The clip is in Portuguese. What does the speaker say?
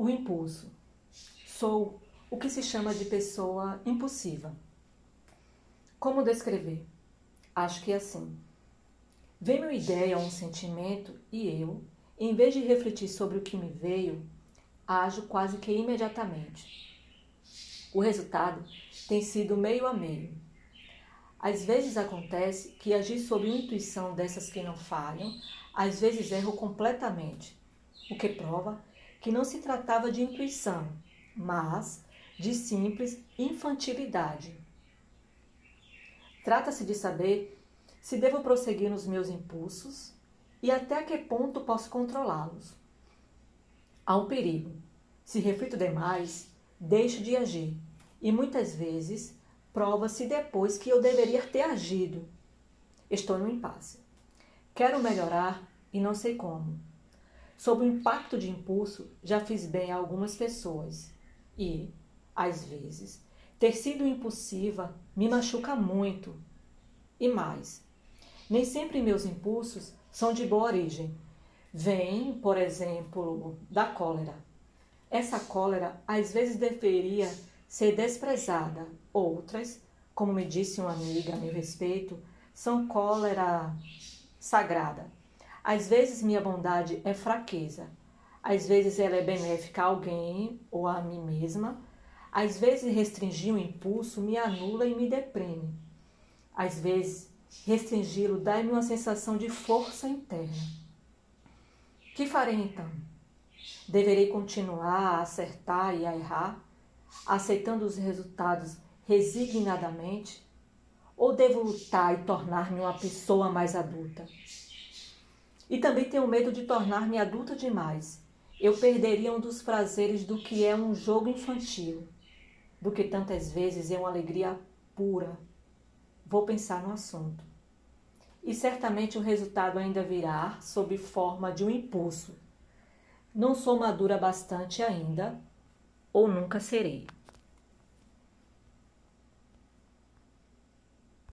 O impulso. Sou o que se chama de pessoa impulsiva. Como descrever? Acho que é assim. Vem uma ideia ou um sentimento e eu, em vez de refletir sobre o que me veio, ajo quase que imediatamente. O resultado tem sido meio a meio. Às vezes acontece que agir sob intuição dessas que não falham, às vezes erro completamente, o que prova que não se tratava de intuição, mas de simples infantilidade. Trata-se de saber se devo prosseguir nos meus impulsos e até que ponto posso controlá-los. Há um perigo. Se reflito demais, deixo de agir e muitas vezes prova-se depois que eu deveria ter agido. Estou no impasse. Quero melhorar e não sei como. Sob o impacto de impulso, já fiz bem a algumas pessoas e, às vezes, ter sido impulsiva me machuca muito. E mais, nem sempre meus impulsos são de boa origem. Vêm, por exemplo, da cólera. Essa cólera às vezes deveria ser desprezada, outras, como me disse uma amiga a meu respeito, são cólera sagrada. Às vezes minha bondade é fraqueza, às vezes ela é benéfica a alguém ou a mim mesma, às vezes restringir o impulso me anula e me deprime. Às vezes restringi-lo dá-me uma sensação de força interna. Que farei então? Deverei continuar a acertar e a errar, aceitando os resultados resignadamente? Ou devo lutar e tornar-me uma pessoa mais adulta? E também tenho medo de tornar-me adulta demais. Eu perderia um dos prazeres do que é um jogo infantil, do que tantas vezes é uma alegria pura. Vou pensar no assunto. E certamente o resultado ainda virá sob forma de um impulso. Não sou madura bastante ainda, ou nunca serei.